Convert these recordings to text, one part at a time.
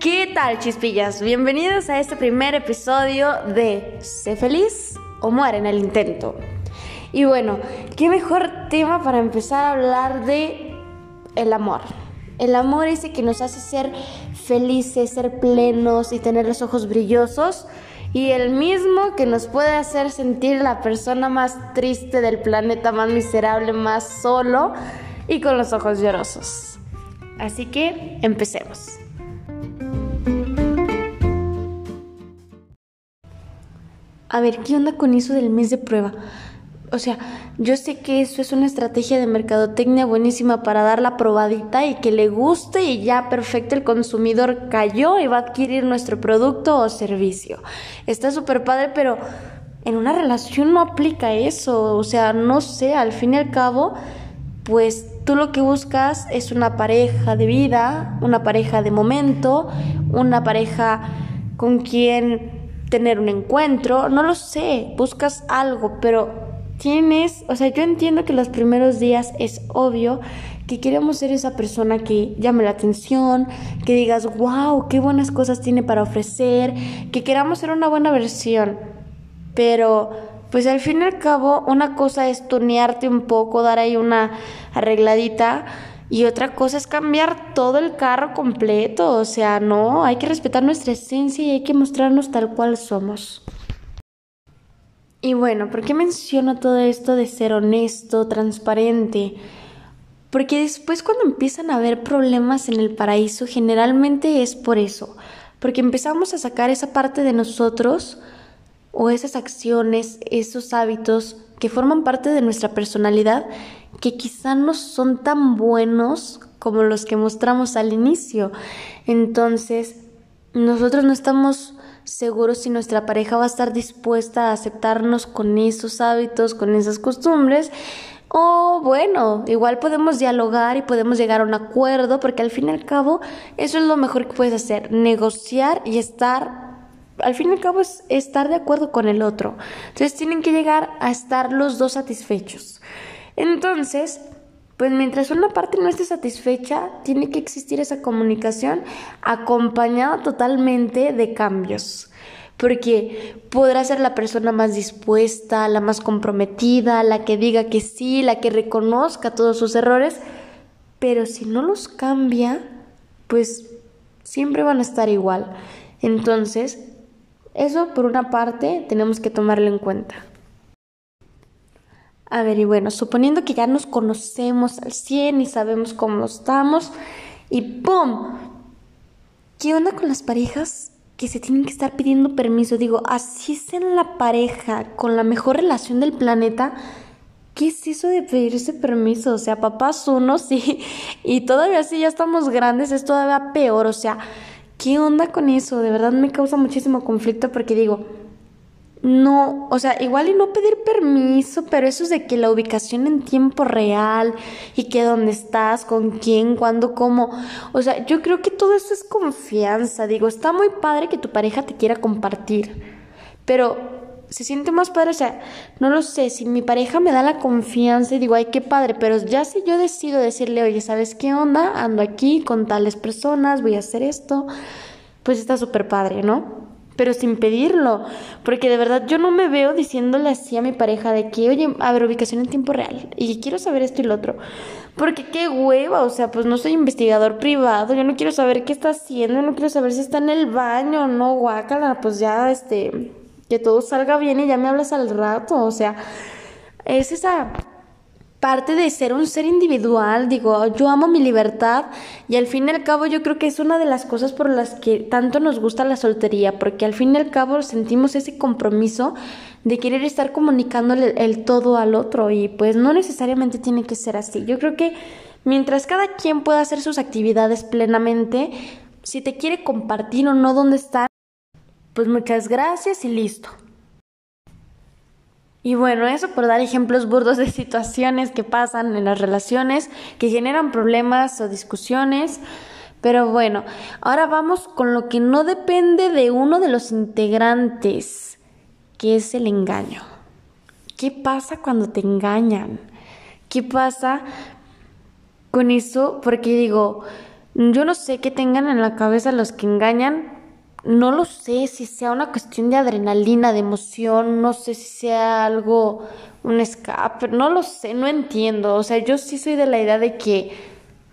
¿Qué tal, chispillas? Bienvenidos a este primer episodio de Sé feliz o muere en el intento. Y bueno, qué mejor tema para empezar a hablar de el amor. El amor ese que nos hace ser felices, ser plenos y tener los ojos brillosos. Y el mismo que nos puede hacer sentir la persona más triste del planeta, más miserable, más solo y con los ojos llorosos. Así que empecemos. A ver, ¿qué onda con eso del mes de prueba? O sea, yo sé que eso es una estrategia de mercadotecnia buenísima para dar la probadita y que le guste y ya perfecto el consumidor cayó y va a adquirir nuestro producto o servicio. Está súper padre, pero en una relación no aplica eso. O sea, no sé, al fin y al cabo, pues tú lo que buscas es una pareja de vida, una pareja de momento, una pareja con quien tener un encuentro, no lo sé, buscas algo, pero tienes, o sea, yo entiendo que los primeros días es obvio que queremos ser esa persona que llame la atención, que digas, wow, qué buenas cosas tiene para ofrecer, que queramos ser una buena versión. Pero, pues al fin y al cabo, una cosa es tunearte un poco, dar ahí una arregladita. Y otra cosa es cambiar todo el carro completo. O sea, no, hay que respetar nuestra esencia y hay que mostrarnos tal cual somos. Y bueno, ¿por qué menciono todo esto de ser honesto, transparente? Porque después cuando empiezan a haber problemas en el paraíso, generalmente es por eso, porque empezamos a sacar esa parte de nosotros o esas acciones, esos hábitos que forman parte de nuestra personalidad que quizá no son tan buenos como los que mostramos al inicio. Entonces, nosotros no estamos seguros si nuestra pareja va a estar dispuesta a aceptarnos con esos hábitos, con esas costumbres. O bueno, igual podemos dialogar y podemos llegar a un acuerdo, porque al fin y al cabo eso es lo mejor que puedes hacer, negociar y estar, al fin y al cabo es estar de acuerdo con el otro. Entonces tienen que llegar a estar los dos satisfechos. Entonces, pues mientras una parte no esté satisfecha, tiene que existir esa comunicación acompañada totalmente de cambios. Porque podrá ser la persona más dispuesta, la más comprometida, la que diga que sí, la que reconozca todos sus errores, pero si no los cambia, pues siempre van a estar igual. Entonces, eso por una parte tenemos que tomarlo en cuenta. A ver, y bueno, suponiendo que ya nos conocemos al 100 y sabemos cómo estamos, y ¡pum! ¿Qué onda con las parejas que se tienen que estar pidiendo permiso? Digo, así sean la pareja con la mejor relación del planeta. ¿Qué es eso de pedirse permiso? O sea, papás unos sí, y todavía sí ya estamos grandes, es todavía peor. O sea, ¿qué onda con eso? De verdad me causa muchísimo conflicto porque digo, no, o sea, igual y no pedir permiso, pero eso es de que la ubicación en tiempo real y que dónde estás, con quién, cuándo, cómo. O sea, yo creo que todo eso es confianza. Digo, está muy padre que tu pareja te quiera compartir, pero se siente más padre, o sea, no lo sé, si mi pareja me da la confianza y digo, ay, qué padre, pero ya si yo decido decirle, oye, ¿sabes qué onda? Ando aquí con tales personas, voy a hacer esto, pues está súper padre, ¿no? Pero sin pedirlo, porque de verdad yo no me veo diciéndole así a mi pareja de que, oye, a ver, ubicación en tiempo real, y quiero saber esto y lo otro, porque qué hueva, o sea, pues no soy investigador privado, yo no quiero saber qué está haciendo, yo no quiero saber si está en el baño, no, guácala, pues ya, este, que todo salga bien y ya me hablas al rato, o sea, es esa parte de ser un ser individual, digo, yo amo mi libertad y al fin y al cabo yo creo que es una de las cosas por las que tanto nos gusta la soltería, porque al fin y al cabo sentimos ese compromiso de querer estar comunicándole el todo al otro y pues no necesariamente tiene que ser así. Yo creo que mientras cada quien pueda hacer sus actividades plenamente, si te quiere compartir o no dónde está, pues muchas gracias y listo. Y bueno, eso por dar ejemplos burdos de situaciones que pasan en las relaciones, que generan problemas o discusiones. Pero bueno, ahora vamos con lo que no depende de uno de los integrantes, que es el engaño. ¿Qué pasa cuando te engañan? ¿Qué pasa con eso? Porque digo, Yo no sé qué tengan en la cabeza los que engañan. No lo sé si sea una cuestión de adrenalina, de emoción, no sé si sea algo, un escape, no lo sé, no entiendo. O sea, yo sí soy de la idea de que,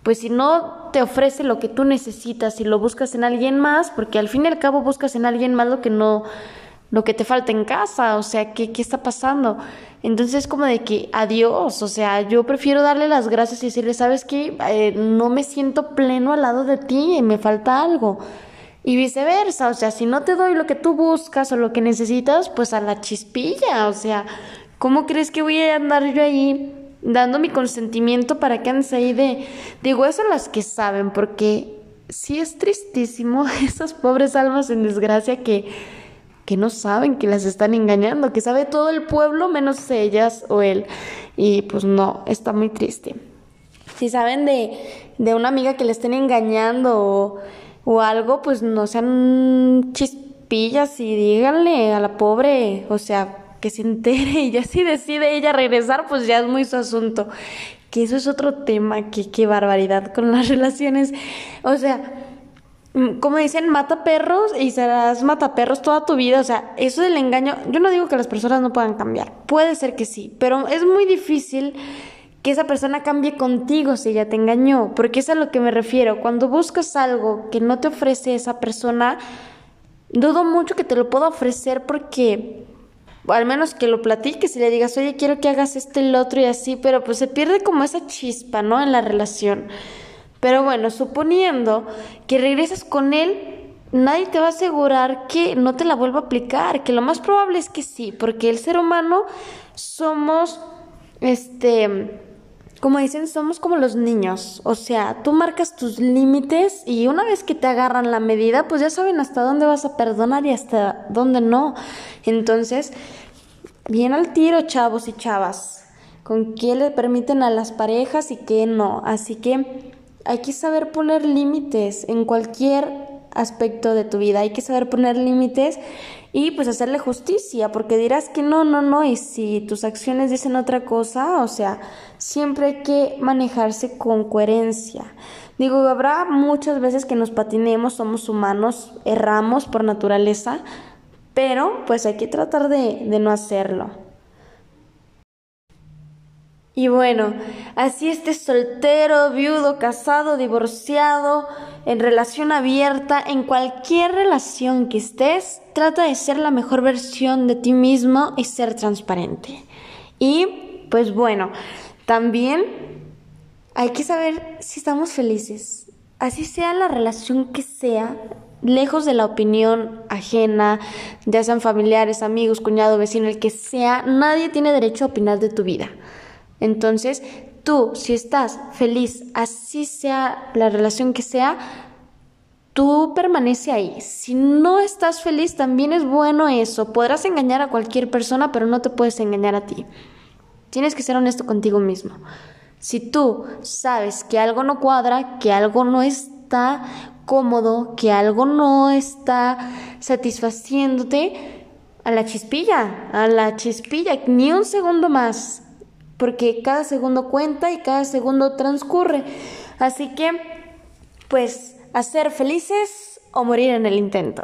pues si no te ofrece lo que tú necesitas y lo buscas en alguien más, porque al fin y al cabo buscas en alguien más lo que no, lo que te falta en casa, o sea, ¿qué, qué está pasando? Entonces es como de que adiós, o sea, yo prefiero darle las gracias y decirle, sabes qué, eh, no me siento pleno al lado de ti, me falta algo. Y viceversa, o sea, si no te doy lo que tú buscas o lo que necesitas, pues a la chispilla, o sea, ¿cómo crees que voy a andar yo ahí dando mi consentimiento para que andes ahí de... Digo, eso las que saben, porque sí es tristísimo esas pobres almas en desgracia que que no saben que las están engañando, que sabe todo el pueblo menos ellas o él. Y pues no, está muy triste. Si saben de, de una amiga que le estén engañando o, o algo, pues no sean chispillas y díganle a la pobre, o sea, que se entere y ya si decide ella regresar, pues ya es muy su asunto. Que eso es otro tema, que qué barbaridad con las relaciones. O sea, Mm, como dicen, mata perros y serás mata perros toda tu vida. O sea, eso del engaño, yo no digo que las personas no puedan cambiar. Puede ser que sí, pero es muy difícil que esa persona cambie contigo si ella te engañó, porque es a lo que me refiero. Cuando buscas algo que no te ofrece esa persona, dudo mucho que te lo pueda ofrecer porque al menos que lo platiques y le digas, oye, quiero que hagas esto y lo otro y así, pero pues se pierde como esa chispa, ¿no? En la relación. Pero bueno, suponiendo que regresas con él, nadie te va a asegurar que no te la vuelva a aplicar, que lo más probable es que sí, porque el ser humano somos, este, como dicen, somos como los niños, o sea, tú marcas tus límites y una vez que te agarran la medida, pues ya saben hasta dónde vas a perdonar y hasta dónde no. Entonces, bien al tiro, chavos y chavas, con qué le permiten a las parejas y qué no. Así que hay que saber poner límites en cualquier aspecto de tu vida, hay que saber poner límites y pues hacerle justicia, porque dirás que no, no, no, y si tus acciones dicen otra cosa, o sea, siempre hay que manejarse con coherencia. Digo, habrá muchas veces que nos patinemos, somos humanos, erramos por naturaleza, pero pues hay que tratar de, de no hacerlo. Y bueno, así estés soltero, viudo, casado, divorciado, en relación abierta, en cualquier relación que estés, trata de ser la mejor versión de ti mismo y ser transparente. Y pues bueno, también hay que saber si estamos felices. Así sea la relación que sea, lejos de la opinión ajena, ya sean familiares, amigos, cuñado, vecino, el que sea, nadie tiene derecho a opinar de tu vida. Entonces, tú, si estás feliz, así sea la relación que sea, tú permanece ahí. Si no estás feliz, también es bueno eso. Podrás engañar a cualquier persona, pero no te puedes engañar a ti. Tienes que ser honesto contigo mismo. Si tú sabes que algo no cuadra, que algo no está cómodo, que algo no está satisfaciéndote, a la chispilla, a la chispilla, ni un segundo más porque cada segundo cuenta y cada segundo transcurre. Así que, pues, hacer felices o morir en el intento.